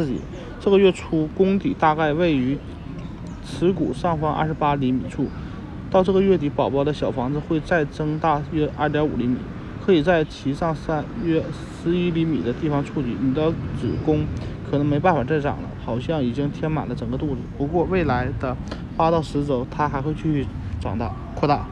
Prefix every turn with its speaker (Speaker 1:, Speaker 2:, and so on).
Speaker 1: 自己。这个月初，宫底大概位于耻骨上方二十八厘米处。到这个月底，宝宝的小房子会再增大约二点五厘米，可以在其上三约十一厘米的地方触及。你的子宫可能没办法再长了，好像已经填满了整个肚子。不过未来的八到十周，它还会继续长大扩大。